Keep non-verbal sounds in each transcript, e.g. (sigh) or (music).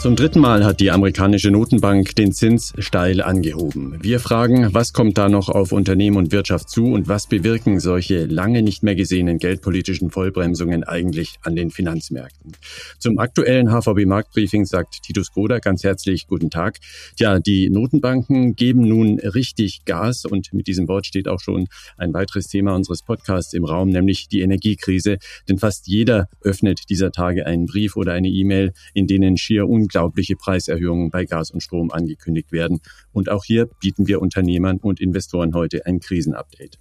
Zum dritten Mal hat die amerikanische Notenbank den Zins steil angehoben. Wir fragen, was kommt da noch auf Unternehmen und Wirtschaft zu und was bewirken solche lange nicht mehr gesehenen geldpolitischen Vollbremsungen eigentlich an den Finanzmärkten? Zum aktuellen HVB-Marktbriefing sagt Titus Groder ganz herzlich Guten Tag. Tja, die Notenbanken geben nun richtig Gas und mit diesem Wort steht auch schon ein weiteres Thema unseres Podcasts im Raum, nämlich die Energiekrise. Denn fast jeder öffnet dieser Tage einen Brief oder eine E-Mail, in denen schier unglaubliche Preiserhöhungen bei Gas und Strom angekündigt werden. Und auch hier bieten wir Unternehmern und Investoren heute ein Krisenupdate.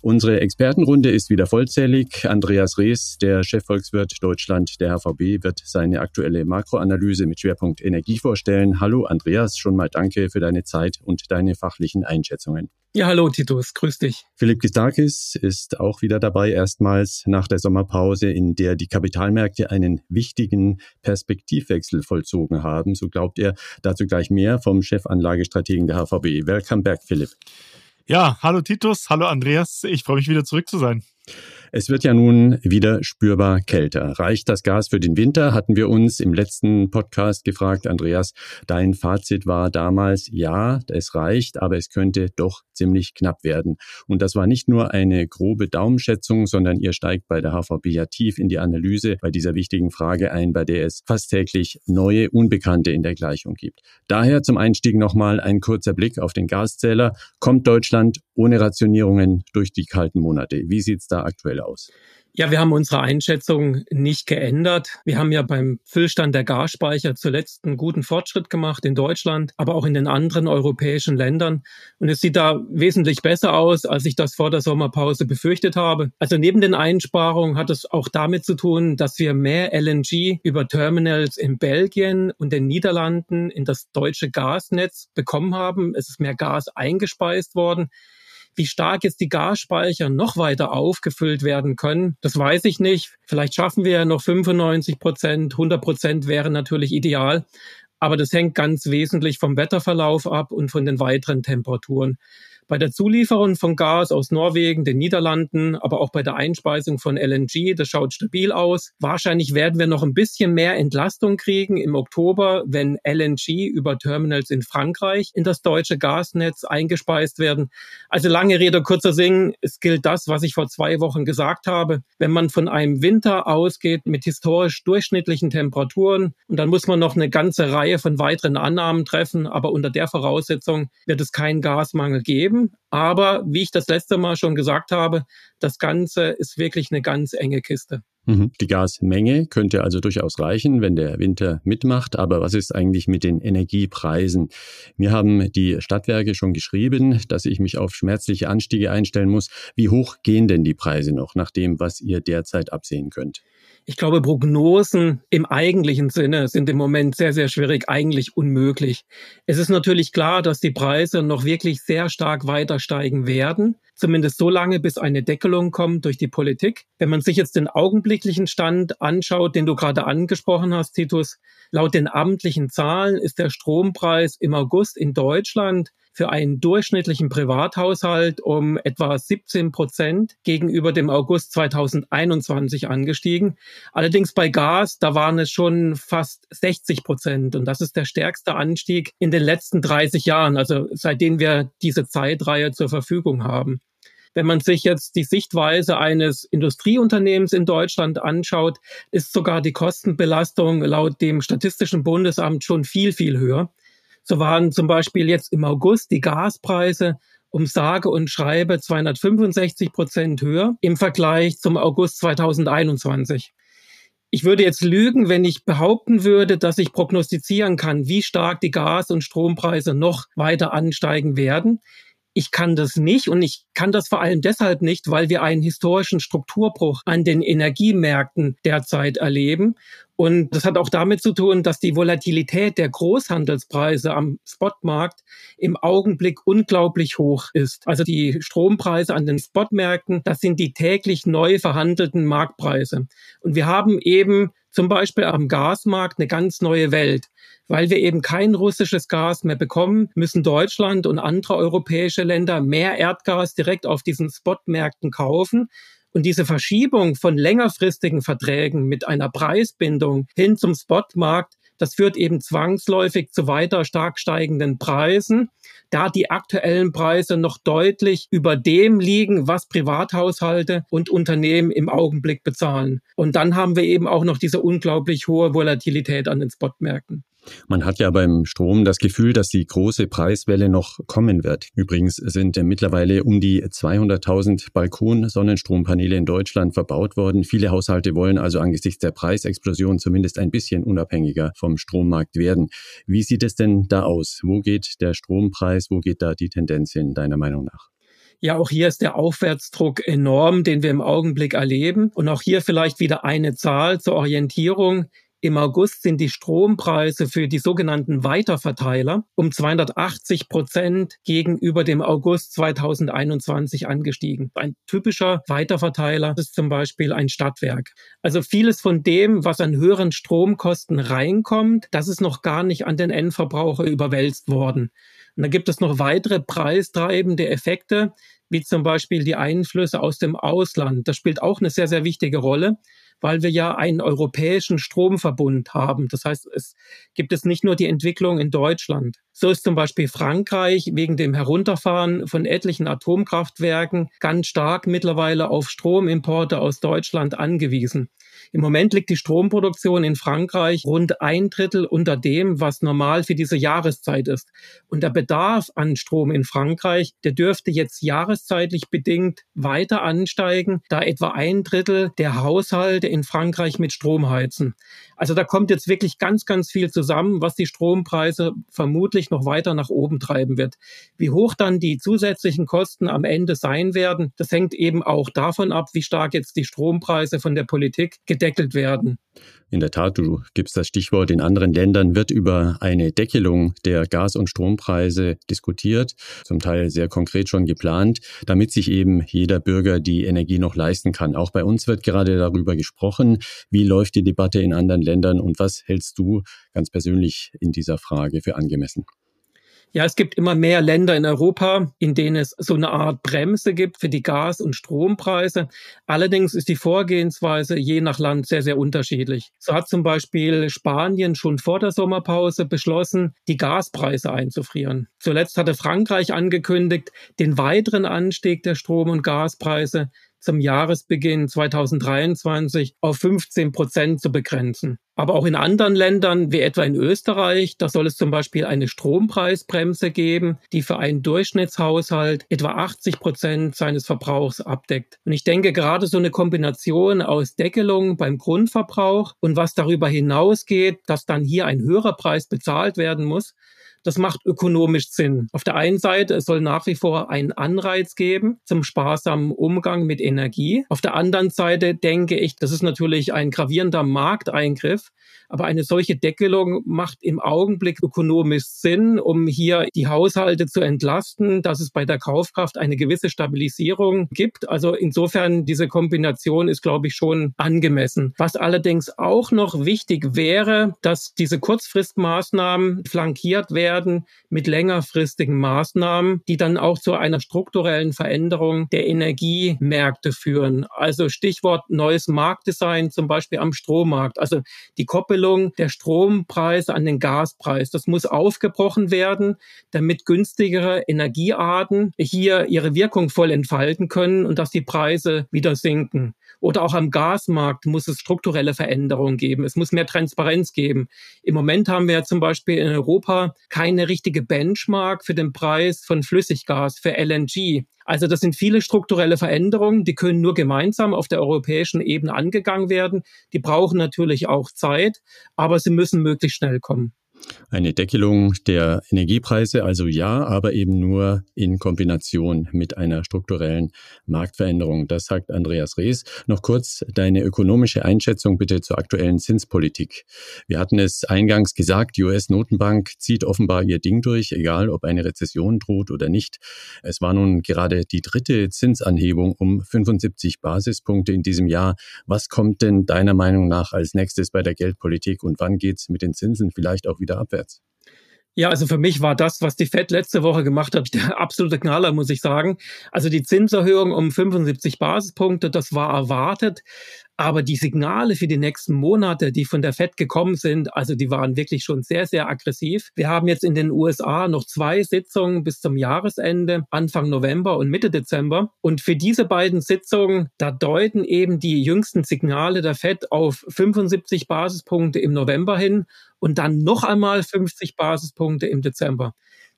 Unsere Expertenrunde ist wieder vollzählig. Andreas Rees, der Chefvolkswirt Deutschland der HVB, wird seine aktuelle Makroanalyse mit Schwerpunkt Energie vorstellen. Hallo Andreas, schon mal danke für deine Zeit und deine fachlichen Einschätzungen. Ja, hallo Titus, grüß dich. Philipp Gistakis ist auch wieder dabei, erstmals nach der Sommerpause, in der die Kapitalmärkte einen wichtigen Perspektivwechsel vollzogen haben. So glaubt er dazu gleich mehr vom Chefanlagestrategen der HVB. Welcome back, Philipp. Ja, hallo Titus, hallo Andreas. Ich freue mich wieder zurück zu sein. Es wird ja nun wieder spürbar kälter. Reicht das Gas für den Winter? Hatten wir uns im letzten Podcast gefragt. Andreas, dein Fazit war damals, ja, es reicht, aber es könnte doch ziemlich knapp werden. Und das war nicht nur eine grobe Daumenschätzung, sondern ihr steigt bei der HVB ja tief in die Analyse bei dieser wichtigen Frage ein, bei der es fast täglich neue Unbekannte in der Gleichung gibt. Daher zum Einstieg nochmal ein kurzer Blick auf den Gaszähler. Kommt Deutschland ohne Rationierungen durch die kalten Monate? Wie sieht's da aktuell aus? Ja, wir haben unsere Einschätzung nicht geändert. Wir haben ja beim Füllstand der Gasspeicher zuletzt einen guten Fortschritt gemacht in Deutschland, aber auch in den anderen europäischen Ländern. Und es sieht da wesentlich besser aus, als ich das vor der Sommerpause befürchtet habe. Also neben den Einsparungen hat es auch damit zu tun, dass wir mehr LNG über Terminals in Belgien und den Niederlanden in das deutsche Gasnetz bekommen haben. Es ist mehr Gas eingespeist worden. Wie stark jetzt die Gasspeicher noch weiter aufgefüllt werden können, das weiß ich nicht. Vielleicht schaffen wir ja noch 95 Prozent, 100 Prozent wäre natürlich ideal. Aber das hängt ganz wesentlich vom Wetterverlauf ab und von den weiteren Temperaturen bei der Zulieferung von Gas aus Norwegen, den Niederlanden, aber auch bei der Einspeisung von LNG. Das schaut stabil aus. Wahrscheinlich werden wir noch ein bisschen mehr Entlastung kriegen im Oktober, wenn LNG über Terminals in Frankreich in das deutsche Gasnetz eingespeist werden. Also lange Rede, kurzer Sinn. Es gilt das, was ich vor zwei Wochen gesagt habe. Wenn man von einem Winter ausgeht mit historisch durchschnittlichen Temperaturen und dann muss man noch eine ganze Reihe von weiteren Annahmen treffen, aber unter der Voraussetzung wird es keinen Gasmangel geben geben. Aber wie ich das letzte Mal schon gesagt habe, das Ganze ist wirklich eine ganz enge Kiste. Mhm. Die Gasmenge könnte also durchaus reichen, wenn der Winter mitmacht. Aber was ist eigentlich mit den Energiepreisen? Mir haben die Stadtwerke schon geschrieben, dass ich mich auf schmerzliche Anstiege einstellen muss. Wie hoch gehen denn die Preise noch nach dem, was ihr derzeit absehen könnt? Ich glaube, Prognosen im eigentlichen Sinne sind im Moment sehr, sehr schwierig, eigentlich unmöglich. Es ist natürlich klar, dass die Preise noch wirklich sehr stark weiter steigen werden. Zumindest so lange, bis eine Deckelung kommt durch die Politik. Wenn man sich jetzt den augenblicklichen Stand anschaut, den du gerade angesprochen hast, Titus, laut den amtlichen Zahlen ist der Strompreis im August in Deutschland für einen durchschnittlichen Privathaushalt um etwa 17 Prozent gegenüber dem August 2021 angestiegen. Allerdings bei Gas, da waren es schon fast 60 Prozent. Und das ist der stärkste Anstieg in den letzten 30 Jahren, also seitdem wir diese Zeitreihe zur Verfügung haben. Wenn man sich jetzt die Sichtweise eines Industrieunternehmens in Deutschland anschaut, ist sogar die Kostenbelastung laut dem Statistischen Bundesamt schon viel, viel höher. So waren zum Beispiel jetzt im August die Gaspreise um sage und schreibe 265 Prozent höher im Vergleich zum August 2021. Ich würde jetzt lügen, wenn ich behaupten würde, dass ich prognostizieren kann, wie stark die Gas- und Strompreise noch weiter ansteigen werden. Ich kann das nicht und ich kann das vor allem deshalb nicht, weil wir einen historischen Strukturbruch an den Energiemärkten derzeit erleben. Und das hat auch damit zu tun, dass die Volatilität der Großhandelspreise am Spotmarkt im Augenblick unglaublich hoch ist. Also die Strompreise an den Spotmärkten, das sind die täglich neu verhandelten Marktpreise. Und wir haben eben zum Beispiel am Gasmarkt eine ganz neue Welt. Weil wir eben kein russisches Gas mehr bekommen, müssen Deutschland und andere europäische Länder mehr Erdgas direkt auf diesen Spotmärkten kaufen. Und diese Verschiebung von längerfristigen Verträgen mit einer Preisbindung hin zum Spotmarkt Das führt eben zwangsläufig zu weiter stark steigenden Preisen, da die aktuellen Preise noch deutlich über dem liegen, was Privathaushalte und Unternehmen im Augenblick bezahlen. Und dann haben wir eben auch noch diese unglaublich hohe Volatilität an den Spotmärkten. Man hat ja beim Strom das Gefühl, dass die große Preiswelle noch kommen wird. Übrigens sind mittlerweile um die 200.000 Balkon-Sonnenstrompaneele in Deutschland verbaut worden. Viele Haushalte wollen also angesichts der Preisexplosion zumindest ein bisschen unabhängiger vom Strommarkt werden. Wie sieht es denn da aus? Wo geht der Strompreis? Wo geht da die Tendenz hin, deiner Meinung nach? Ja, auch hier ist der Aufwärtsdruck enorm, den wir im Augenblick erleben. Und auch hier vielleicht wieder eine Zahl zur Orientierung. Im August sind die Strompreise für die sogenannten Weiterverteiler um 280 Prozent gegenüber dem August 2021 angestiegen. Ein typischer Weiterverteiler ist zum Beispiel ein Stadtwerk. Also vieles von dem, was an höheren Stromkosten reinkommt, das ist noch gar nicht an den Endverbraucher überwälzt worden. Und dann gibt es noch weitere preistreibende Effekte, wie zum Beispiel die Einflüsse aus dem Ausland. Das spielt auch eine sehr, sehr wichtige Rolle weil wir ja einen europäischen Stromverbund haben. Das heißt, es gibt es nicht nur die Entwicklung in Deutschland. So ist zum Beispiel Frankreich wegen dem Herunterfahren von etlichen Atomkraftwerken ganz stark mittlerweile auf Stromimporte aus Deutschland angewiesen. Im Moment liegt die Stromproduktion in Frankreich rund ein Drittel unter dem, was normal für diese Jahreszeit ist. Und der Bedarf an Strom in Frankreich, der dürfte jetzt jahreszeitlich bedingt weiter ansteigen, da etwa ein Drittel der Haushalte in Frankreich mit Strom heizen. Also da kommt jetzt wirklich ganz, ganz viel zusammen, was die Strompreise vermutlich noch weiter nach oben treiben wird. Wie hoch dann die zusätzlichen Kosten am Ende sein werden, das hängt eben auch davon ab, wie stark jetzt die Strompreise von der Politik gedeckelt werden. In der Tat, du gibst das Stichwort. In anderen Ländern wird über eine Deckelung der Gas- und Strompreise diskutiert, zum Teil sehr konkret schon geplant, damit sich eben jeder Bürger die Energie noch leisten kann. Auch bei uns wird gerade darüber gesprochen. Wie läuft die Debatte in anderen Ländern und was hältst du ganz persönlich in dieser Frage für angemessen? Ja, es gibt immer mehr Länder in Europa, in denen es so eine Art Bremse gibt für die Gas- und Strompreise. Allerdings ist die Vorgehensweise je nach Land sehr, sehr unterschiedlich. So hat zum Beispiel Spanien schon vor der Sommerpause beschlossen, die Gaspreise einzufrieren. Zuletzt hatte Frankreich angekündigt, den weiteren Anstieg der Strom- und Gaspreise zum Jahresbeginn 2023 auf 15 Prozent zu begrenzen. Aber auch in anderen Ländern, wie etwa in Österreich, da soll es zum Beispiel eine Strompreisbremse geben, die für einen Durchschnittshaushalt etwa 80 Prozent seines Verbrauchs abdeckt. Und ich denke, gerade so eine Kombination aus Deckelung beim Grundverbrauch und was darüber hinausgeht, dass dann hier ein höherer Preis bezahlt werden muss, das macht ökonomisch Sinn. Auf der einen Seite, es soll nach wie vor einen Anreiz geben zum sparsamen Umgang mit Energie. Auf der anderen Seite denke ich, das ist natürlich ein gravierender Markteingriff, aber eine solche Deckelung macht im Augenblick ökonomisch Sinn, um hier die Haushalte zu entlasten, dass es bei der Kaufkraft eine gewisse Stabilisierung gibt. Also insofern diese Kombination ist, glaube ich, schon angemessen. Was allerdings auch noch wichtig wäre, dass diese Kurzfristmaßnahmen flankiert werden mit längerfristigen Maßnahmen, die dann auch zu einer strukturellen Veränderung der Energiemärkte führen. Also Stichwort neues Marktdesign, zum Beispiel am Strommarkt. Also die Koppelung Koppelung der Strompreise an den Gaspreis. Das muss aufgebrochen werden, damit günstigere Energiearten hier ihre Wirkung voll entfalten können und dass die Preise wieder sinken. Oder auch am Gasmarkt muss es strukturelle Veränderungen geben. Es muss mehr Transparenz geben. Im Moment haben wir ja zum Beispiel in Europa keine richtige Benchmark für den Preis von Flüssiggas, für LNG. Also das sind viele strukturelle Veränderungen, die können nur gemeinsam auf der europäischen Ebene angegangen werden. Die brauchen natürlich auch Zeit, aber sie müssen möglichst schnell kommen. Eine Deckelung der Energiepreise, also ja, aber eben nur in Kombination mit einer strukturellen Marktveränderung. Das sagt Andreas Rees. Noch kurz deine ökonomische Einschätzung bitte zur aktuellen Zinspolitik. Wir hatten es eingangs gesagt, die US-Notenbank zieht offenbar ihr Ding durch, egal ob eine Rezession droht oder nicht. Es war nun gerade die dritte Zinsanhebung um 75 Basispunkte in diesem Jahr. Was kommt denn deiner Meinung nach als nächstes bei der Geldpolitik und wann geht's mit den Zinsen vielleicht auch wieder wieder abwärts. Ja, also für mich war das, was die Fed letzte Woche gemacht hat, (laughs) der absolute Knaller, muss ich sagen. Also die Zinserhöhung um 75 Basispunkte, das war erwartet. Aber die Signale für die nächsten Monate, die von der Fed gekommen sind, also die waren wirklich schon sehr, sehr aggressiv. Wir haben jetzt in den USA noch zwei Sitzungen bis zum Jahresende, Anfang November und Mitte Dezember. Und für diese beiden Sitzungen, da deuten eben die jüngsten Signale der Fed auf 75 Basispunkte im November hin und dann noch einmal 50 Basispunkte im Dezember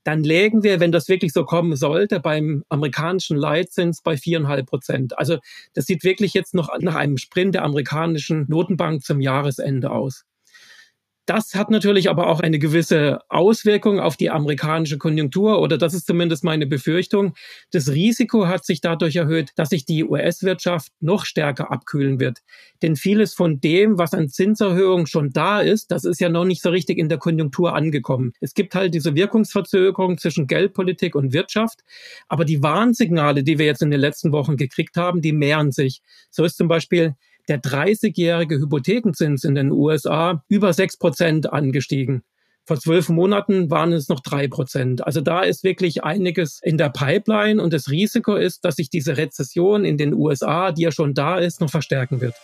dann lägen wir, wenn das wirklich so kommen sollte, beim amerikanischen Leitzins bei viereinhalb Prozent. Also das sieht wirklich jetzt noch nach einem Sprint der amerikanischen Notenbank zum Jahresende aus. Das hat natürlich aber auch eine gewisse Auswirkung auf die amerikanische Konjunktur oder das ist zumindest meine Befürchtung. Das Risiko hat sich dadurch erhöht, dass sich die US-Wirtschaft noch stärker abkühlen wird. Denn vieles von dem, was an Zinserhöhungen schon da ist, das ist ja noch nicht so richtig in der Konjunktur angekommen. Es gibt halt diese Wirkungsverzögerung zwischen Geldpolitik und Wirtschaft, aber die Warnsignale, die wir jetzt in den letzten Wochen gekriegt haben, die mehren sich. So ist zum Beispiel der 30-jährige Hypothekenzins in den USA über 6 Prozent angestiegen. Vor zwölf Monaten waren es noch drei Prozent. Also da ist wirklich einiges in der Pipeline und das Risiko ist, dass sich diese Rezession in den USA, die ja schon da ist, noch verstärken wird.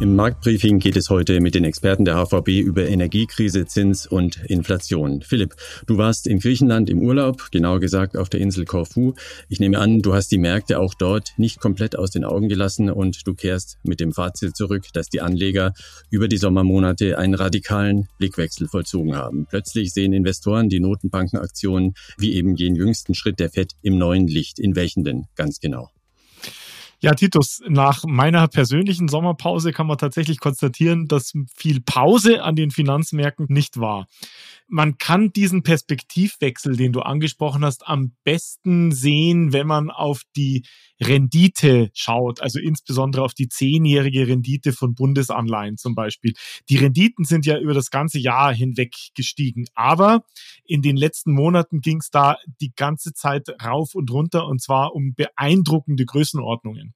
Im Marktbriefing geht es heute mit den Experten der HVB über Energiekrise, Zins und Inflation. Philipp, du warst in Griechenland im Urlaub, genauer gesagt auf der Insel Korfu. Ich nehme an, du hast die Märkte auch dort nicht komplett aus den Augen gelassen und du kehrst mit dem Fazit zurück, dass die Anleger über die Sommermonate einen radikalen Blickwechsel vollzogen haben. Plötzlich sehen Investoren die Notenbankenaktionen wie eben den jüngsten Schritt der FED im neuen Licht. In welchen denn ganz genau? Ja, Titus, nach meiner persönlichen Sommerpause kann man tatsächlich konstatieren, dass viel Pause an den Finanzmärkten nicht war man kann diesen Perspektivwechsel, den du angesprochen hast, am besten sehen, wenn man auf die Rendite schaut, also insbesondere auf die zehnjährige Rendite von Bundesanleihen zum Beispiel. Die Renditen sind ja über das ganze Jahr hinweg gestiegen, aber in den letzten Monaten ging es da die ganze Zeit rauf und runter und zwar um beeindruckende Größenordnungen.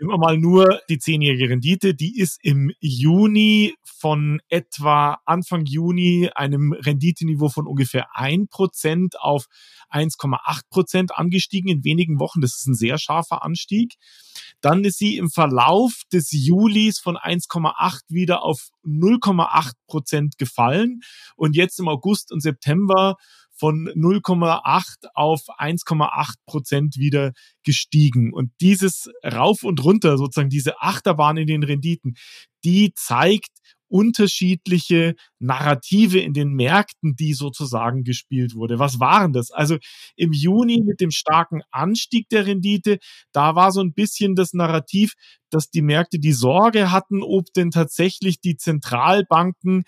Nehmen wir mal nur die zehnjährige Rendite. Die ist im Juni von etwa Anfang Juni einem Renditeniveau von ungefähr ein Prozent auf 1,8 Prozent angestiegen in wenigen Wochen. Das ist ein sehr scharfer Anstieg. Dann ist sie im Verlauf des Julis von 1,8 wieder auf 0,8 Prozent gefallen und jetzt im August und September von 0,8 auf 1,8 Prozent wieder gestiegen. Und dieses Rauf und runter, sozusagen diese Achterbahn in den Renditen, die zeigt unterschiedliche Narrative in den Märkten, die sozusagen gespielt wurde. Was waren das? Also im Juni mit dem starken Anstieg der Rendite, da war so ein bisschen das Narrativ, dass die Märkte die Sorge hatten, ob denn tatsächlich die Zentralbanken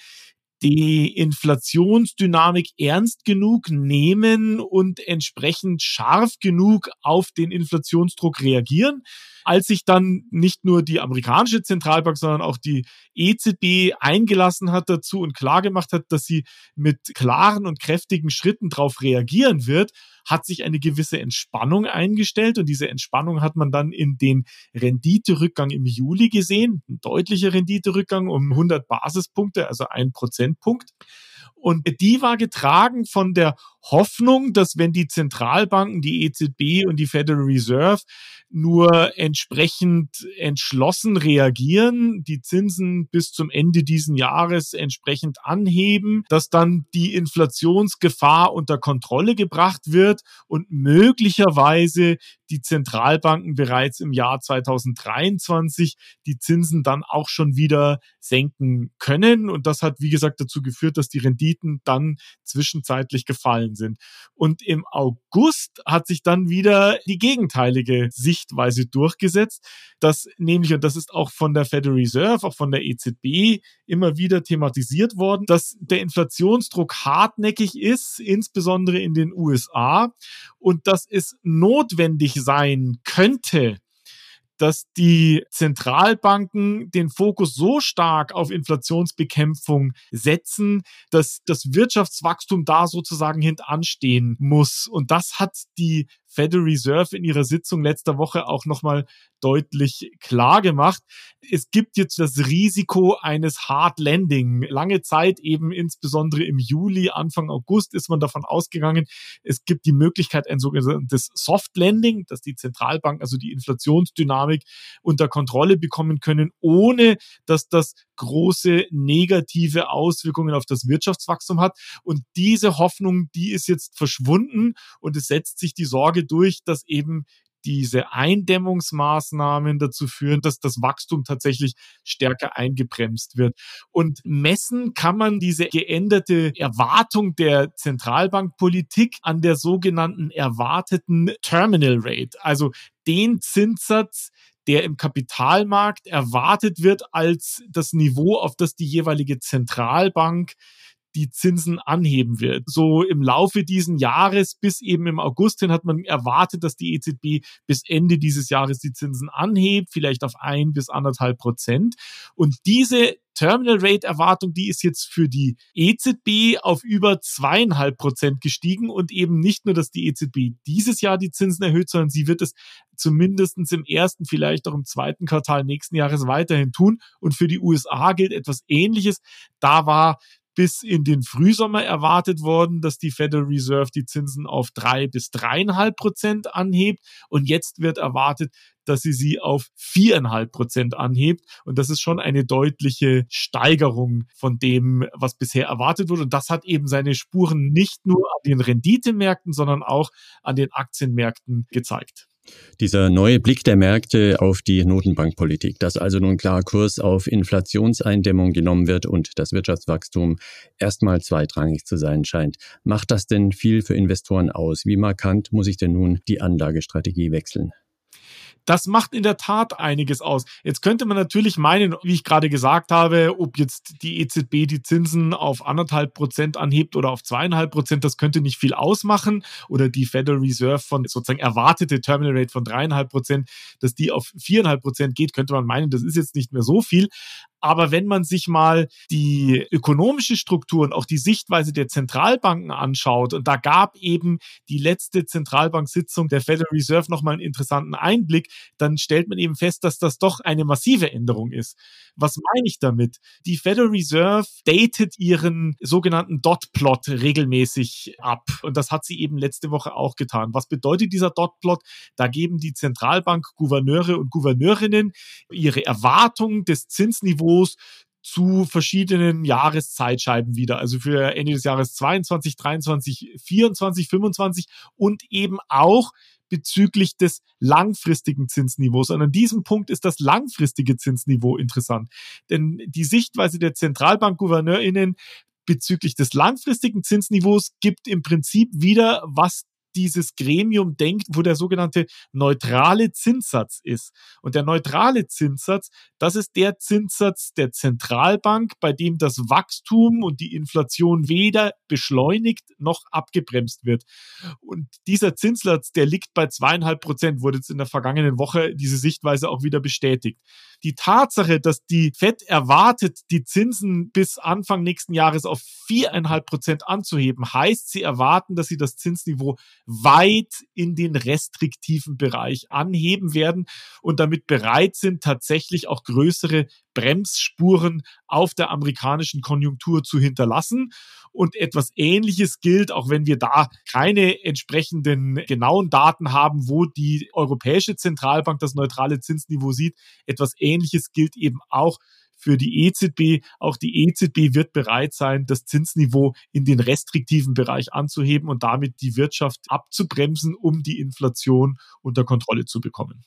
die Inflationsdynamik ernst genug nehmen und entsprechend scharf genug auf den Inflationsdruck reagieren? Als sich dann nicht nur die amerikanische Zentralbank, sondern auch die EZB eingelassen hat dazu und klargemacht hat, dass sie mit klaren und kräftigen Schritten darauf reagieren wird, hat sich eine gewisse Entspannung eingestellt. Und diese Entspannung hat man dann in den Renditerückgang im Juli gesehen, ein deutlicher Renditerückgang um 100 Basispunkte, also ein Prozentpunkt. Und die war getragen von der Hoffnung, dass wenn die Zentralbanken, die EZB und die Federal Reserve nur entsprechend entschlossen reagieren, die Zinsen bis zum Ende diesen Jahres entsprechend anheben, dass dann die Inflationsgefahr unter Kontrolle gebracht wird und möglicherweise die Zentralbanken bereits im Jahr 2023 die Zinsen dann auch schon wieder senken können. Und das hat, wie gesagt, dazu geführt, dass die Renditen dann zwischenzeitlich gefallen sind. Und im August hat sich dann wieder die gegenteilige Sichtweise durchgesetzt, dass nämlich, und das ist auch von der Federal Reserve, auch von der EZB immer wieder thematisiert worden, dass der Inflationsdruck hartnäckig ist, insbesondere in den USA, und dass es notwendig sein könnte, dass die Zentralbanken den Fokus so stark auf Inflationsbekämpfung setzen, dass das Wirtschaftswachstum da sozusagen hintanstehen muss. Und das hat die Federal Reserve in ihrer Sitzung letzter Woche auch nochmal deutlich klar gemacht. Es gibt jetzt das Risiko eines Hard Landing. Lange Zeit, eben insbesondere im Juli, Anfang August, ist man davon ausgegangen, es gibt die Möglichkeit, ein sogenanntes Soft Landing, dass die Zentralbank also die Inflationsdynamik unter Kontrolle bekommen können, ohne dass das große negative Auswirkungen auf das Wirtschaftswachstum hat. Und diese Hoffnung, die ist jetzt verschwunden und es setzt sich die Sorge durch, dass eben diese Eindämmungsmaßnahmen dazu führen, dass das Wachstum tatsächlich stärker eingebremst wird. Und messen kann man diese geänderte Erwartung der Zentralbankpolitik an der sogenannten erwarteten Terminal Rate, also den Zinssatz, der im Kapitalmarkt erwartet wird als das Niveau, auf das die jeweilige Zentralbank die Zinsen anheben wird. So im Laufe diesen Jahres bis eben im August hin hat man erwartet, dass die EZB bis Ende dieses Jahres die Zinsen anhebt, vielleicht auf ein bis anderthalb Prozent. Und diese Terminal Rate Erwartung, die ist jetzt für die EZB auf über zweieinhalb Prozent gestiegen und eben nicht nur, dass die EZB dieses Jahr die Zinsen erhöht, sondern sie wird es zumindestens im ersten, vielleicht auch im zweiten Quartal nächsten Jahres weiterhin tun. Und für die USA gilt etwas Ähnliches. Da war bis in den Frühsommer erwartet worden, dass die Federal Reserve die Zinsen auf drei bis dreieinhalb Prozent anhebt. Und jetzt wird erwartet, dass sie sie auf viereinhalb Prozent anhebt. Und das ist schon eine deutliche Steigerung von dem, was bisher erwartet wurde. Und das hat eben seine Spuren nicht nur an den Renditemärkten, sondern auch an den Aktienmärkten gezeigt. Dieser neue Blick der Märkte auf die Notenbankpolitik, dass also nun klar Kurs auf Inflationseindämmung genommen wird und das Wirtschaftswachstum erstmal zweitrangig zu sein scheint. Macht das denn viel für Investoren aus? Wie markant muss ich denn nun die Anlagestrategie wechseln? Das macht in der Tat einiges aus. Jetzt könnte man natürlich meinen, wie ich gerade gesagt habe, ob jetzt die EZB die Zinsen auf anderthalb Prozent anhebt oder auf zweieinhalb Prozent, das könnte nicht viel ausmachen. Oder die Federal Reserve von sozusagen erwartete Terminal Rate von dreieinhalb Prozent, dass die auf viereinhalb Prozent geht, könnte man meinen, das ist jetzt nicht mehr so viel. Aber wenn man sich mal die ökonomische Struktur und auch die Sichtweise der Zentralbanken anschaut, und da gab eben die letzte Zentralbanksitzung der Federal Reserve nochmal einen interessanten Einblick, dann stellt man eben fest, dass das doch eine massive Änderung ist. Was meine ich damit? Die Federal Reserve datet ihren sogenannten Dot-Plot regelmäßig ab. Und das hat sie eben letzte Woche auch getan. Was bedeutet dieser Dot-Plot? Da geben die Zentralbank-Gouverneure und Gouverneurinnen ihre Erwartungen des Zinsniveaus zu verschiedenen Jahreszeitscheiben wieder. Also für Ende des Jahres 22, 23, 24, 25 und eben auch bezüglich des langfristigen Zinsniveaus. Und an diesem Punkt ist das langfristige Zinsniveau interessant. Denn die Sichtweise der Zentralbankgouverneurinnen bezüglich des langfristigen Zinsniveaus gibt im Prinzip wieder, was dieses Gremium denkt, wo der sogenannte neutrale Zinssatz ist. Und der neutrale Zinssatz, das ist der Zinssatz der Zentralbank, bei dem das Wachstum und die Inflation weder beschleunigt noch abgebremst wird. Und dieser Zinssatz, der liegt bei zweieinhalb Prozent, wurde jetzt in der vergangenen Woche diese Sichtweise auch wieder bestätigt. Die Tatsache, dass die FED erwartet, die Zinsen bis Anfang nächsten Jahres auf viereinhalb Prozent anzuheben, heißt, sie erwarten, dass sie das Zinsniveau weit in den restriktiven Bereich anheben werden und damit bereit sind, tatsächlich auch größere Bremsspuren auf der amerikanischen Konjunktur zu hinterlassen. Und etwas Ähnliches gilt, auch wenn wir da keine entsprechenden genauen Daten haben, wo die Europäische Zentralbank das neutrale Zinsniveau sieht. Etwas Ähnliches gilt eben auch für die EZB. Auch die EZB wird bereit sein, das Zinsniveau in den restriktiven Bereich anzuheben und damit die Wirtschaft abzubremsen, um die Inflation unter Kontrolle zu bekommen.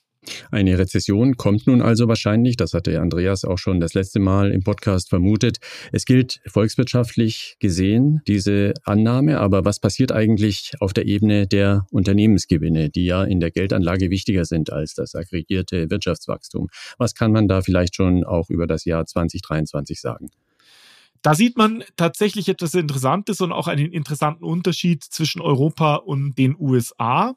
Eine Rezession kommt nun also wahrscheinlich, das hatte Andreas auch schon das letzte Mal im Podcast vermutet. Es gilt volkswirtschaftlich gesehen diese Annahme, aber was passiert eigentlich auf der Ebene der Unternehmensgewinne, die ja in der Geldanlage wichtiger sind als das aggregierte Wirtschaftswachstum? Was kann man da vielleicht schon auch über das Jahr 2023 sagen? Da sieht man tatsächlich etwas Interessantes und auch einen interessanten Unterschied zwischen Europa und den USA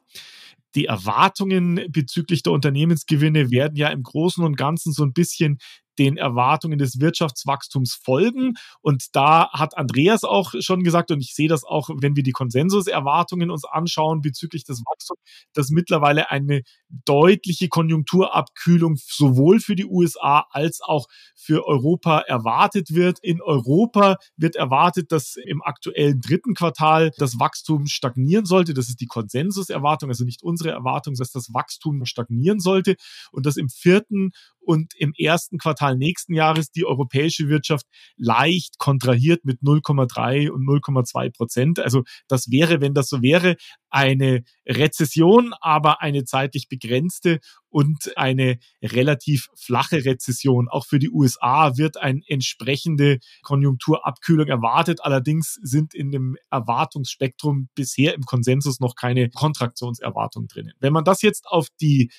die Erwartungen bezüglich der Unternehmensgewinne werden ja im Großen und Ganzen so ein bisschen den Erwartungen des Wirtschaftswachstums folgen. Und da hat Andreas auch schon gesagt, und ich sehe das auch, wenn wir die Konsensuserwartungen uns anschauen bezüglich des Wachstums, dass mittlerweile eine deutliche Konjunkturabkühlung sowohl für die USA als auch für Europa erwartet wird. In Europa wird erwartet, dass im aktuellen dritten Quartal das Wachstum stagnieren sollte. Das ist die Konsensuserwartung, also nicht unsere Erwartung, dass das Wachstum stagnieren sollte und dass im vierten und im ersten Quartal nächsten Jahres die europäische Wirtschaft leicht kontrahiert mit 0,3 und 0,2 Prozent. Also das wäre, wenn das so wäre, eine Rezession, aber eine zeitlich begrenzte und eine relativ flache Rezession. Auch für die USA wird eine entsprechende Konjunkturabkühlung erwartet. Allerdings sind in dem Erwartungsspektrum bisher im Konsensus noch keine Kontraktionserwartungen drinnen. Wenn man das jetzt auf die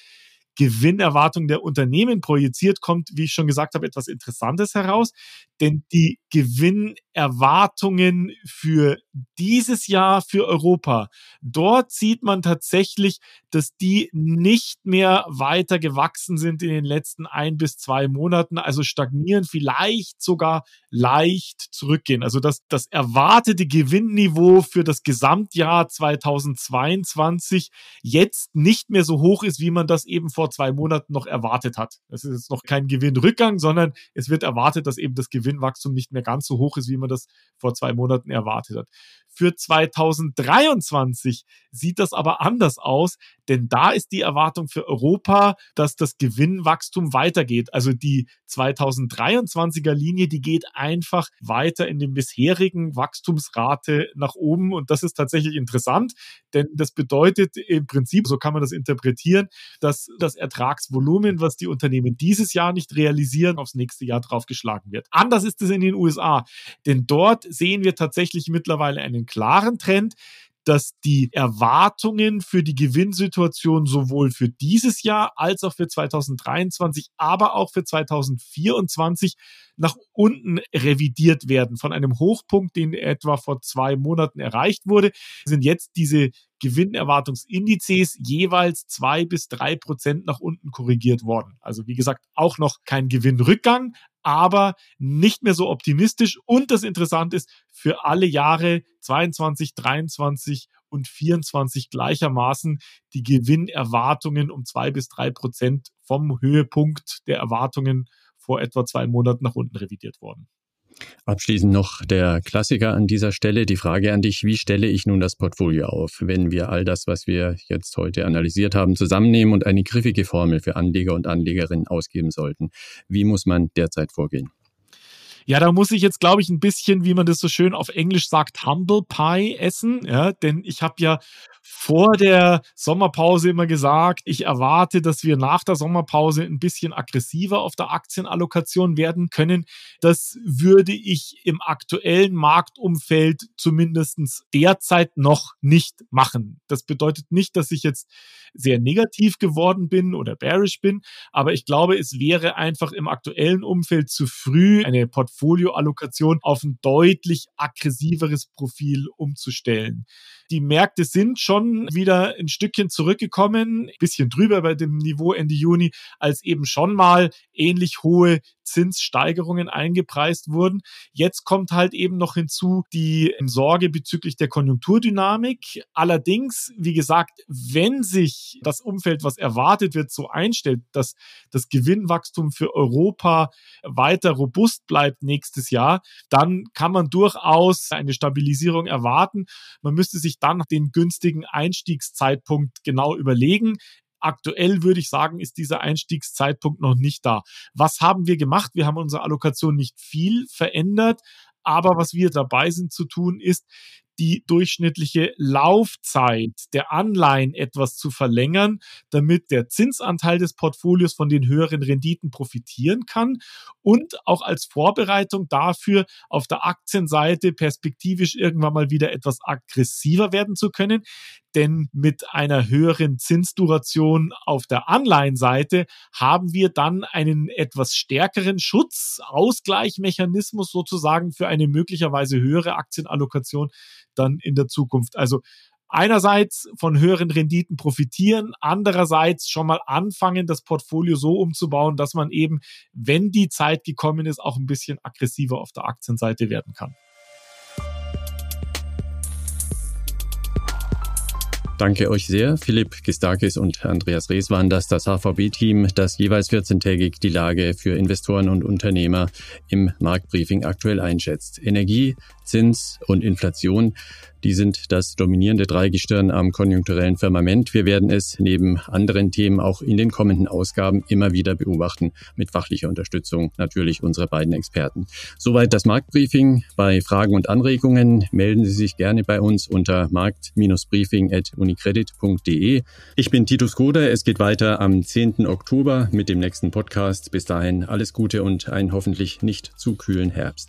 Gewinnerwartung der Unternehmen projiziert, kommt, wie ich schon gesagt habe, etwas Interessantes heraus. Denn die Gewinnerwartungen für dieses Jahr für Europa, dort sieht man tatsächlich, dass die nicht mehr weiter gewachsen sind in den letzten ein bis zwei Monaten, also stagnieren, vielleicht sogar leicht zurückgehen. Also dass das erwartete Gewinnniveau für das Gesamtjahr 2022 jetzt nicht mehr so hoch ist, wie man das eben vor zwei Monaten noch erwartet hat. Es ist jetzt noch kein Gewinnrückgang, sondern es wird erwartet, dass eben das Gewinnwachstum nicht mehr ganz so hoch ist, wie man das vor zwei Monaten erwartet hat. Für 2023 sieht das aber anders aus, denn da ist die Erwartung für Europa, dass das Gewinnwachstum weitergeht. Also die 2023er Linie, die geht einfach weiter in den bisherigen Wachstumsrate nach oben und das ist tatsächlich interessant, denn das bedeutet im Prinzip, so kann man das interpretieren, dass das Ertragsvolumen, was die Unternehmen dieses Jahr nicht realisieren, aufs nächste Jahr draufgeschlagen wird. Anders ist es in den USA, denn dort sehen wir tatsächlich mittlerweile einen klaren Trend, dass die Erwartungen für die Gewinnsituation sowohl für dieses Jahr als auch für 2023, aber auch für 2024 nach unten revidiert werden. Von einem Hochpunkt, den etwa vor zwei Monaten erreicht wurde, sind jetzt diese Gewinnerwartungsindizes jeweils zwei bis drei Prozent nach unten korrigiert worden. Also wie gesagt, auch noch kein Gewinnrückgang, aber nicht mehr so optimistisch. Und das Interessante ist, für alle Jahre 22, 23 und 24 gleichermaßen die Gewinnerwartungen um zwei bis drei Prozent vom Höhepunkt der Erwartungen vor etwa zwei Monaten nach unten revidiert worden. Abschließend noch der Klassiker an dieser Stelle. Die Frage an dich, wie stelle ich nun das Portfolio auf, wenn wir all das, was wir jetzt heute analysiert haben, zusammennehmen und eine griffige Formel für Anleger und Anlegerinnen ausgeben sollten? Wie muss man derzeit vorgehen? Ja, da muss ich jetzt, glaube ich, ein bisschen, wie man das so schön auf Englisch sagt, Humble Pie essen. Ja, denn ich habe ja vor der Sommerpause immer gesagt, ich erwarte, dass wir nach der Sommerpause ein bisschen aggressiver auf der Aktienallokation werden können. Das würde ich im aktuellen Marktumfeld zumindest derzeit noch nicht machen. Das bedeutet nicht, dass ich jetzt sehr negativ geworden bin oder bearish bin, aber ich glaube, es wäre einfach im aktuellen Umfeld zu früh, eine Portfolioallokation auf ein deutlich aggressiveres Profil umzustellen. Die Märkte sind schon wieder ein Stückchen zurückgekommen, bisschen drüber bei dem Niveau Ende Juni, als eben schon mal ähnlich hohe Zinssteigerungen eingepreist wurden. Jetzt kommt halt eben noch hinzu die Sorge bezüglich der Konjunkturdynamik. Allerdings, wie gesagt, wenn sich das Umfeld, was erwartet wird, so einstellt, dass das Gewinnwachstum für Europa weiter robust bleibt nächstes Jahr, dann kann man durchaus eine Stabilisierung erwarten. Man müsste sich dann den günstigen Einstiegszeitpunkt genau überlegen. Aktuell würde ich sagen, ist dieser Einstiegszeitpunkt noch nicht da. Was haben wir gemacht? Wir haben unsere Allokation nicht viel verändert, aber was wir dabei sind zu tun, ist, die durchschnittliche Laufzeit der Anleihen etwas zu verlängern, damit der Zinsanteil des Portfolios von den höheren Renditen profitieren kann und auch als Vorbereitung dafür auf der Aktienseite perspektivisch irgendwann mal wieder etwas aggressiver werden zu können. Denn mit einer höheren Zinsduration auf der Anleihenseite haben wir dann einen etwas stärkeren Schutz, Ausgleichmechanismus sozusagen für eine möglicherweise höhere Aktienallokation dann in der Zukunft. Also einerseits von höheren Renditen profitieren, andererseits schon mal anfangen, das Portfolio so umzubauen, dass man eben, wenn die Zeit gekommen ist, auch ein bisschen aggressiver auf der Aktienseite werden kann. Danke euch sehr. Philipp Gistakis und Andreas Rees waren das, das HVB-Team, das jeweils 14-tägig die Lage für Investoren und Unternehmer im Marktbriefing aktuell einschätzt. Energie, Zins und Inflation, die sind das dominierende Dreigestirn am konjunkturellen Firmament. Wir werden es neben anderen Themen auch in den kommenden Ausgaben immer wieder beobachten, mit fachlicher Unterstützung natürlich unserer beiden Experten. Soweit das Marktbriefing. Bei Fragen und Anregungen melden Sie sich gerne bei uns unter markt-briefing.unicredit.de. Ich bin Titus Koder. Es geht weiter am 10. Oktober mit dem nächsten Podcast. Bis dahin alles Gute und einen hoffentlich nicht zu kühlen Herbst.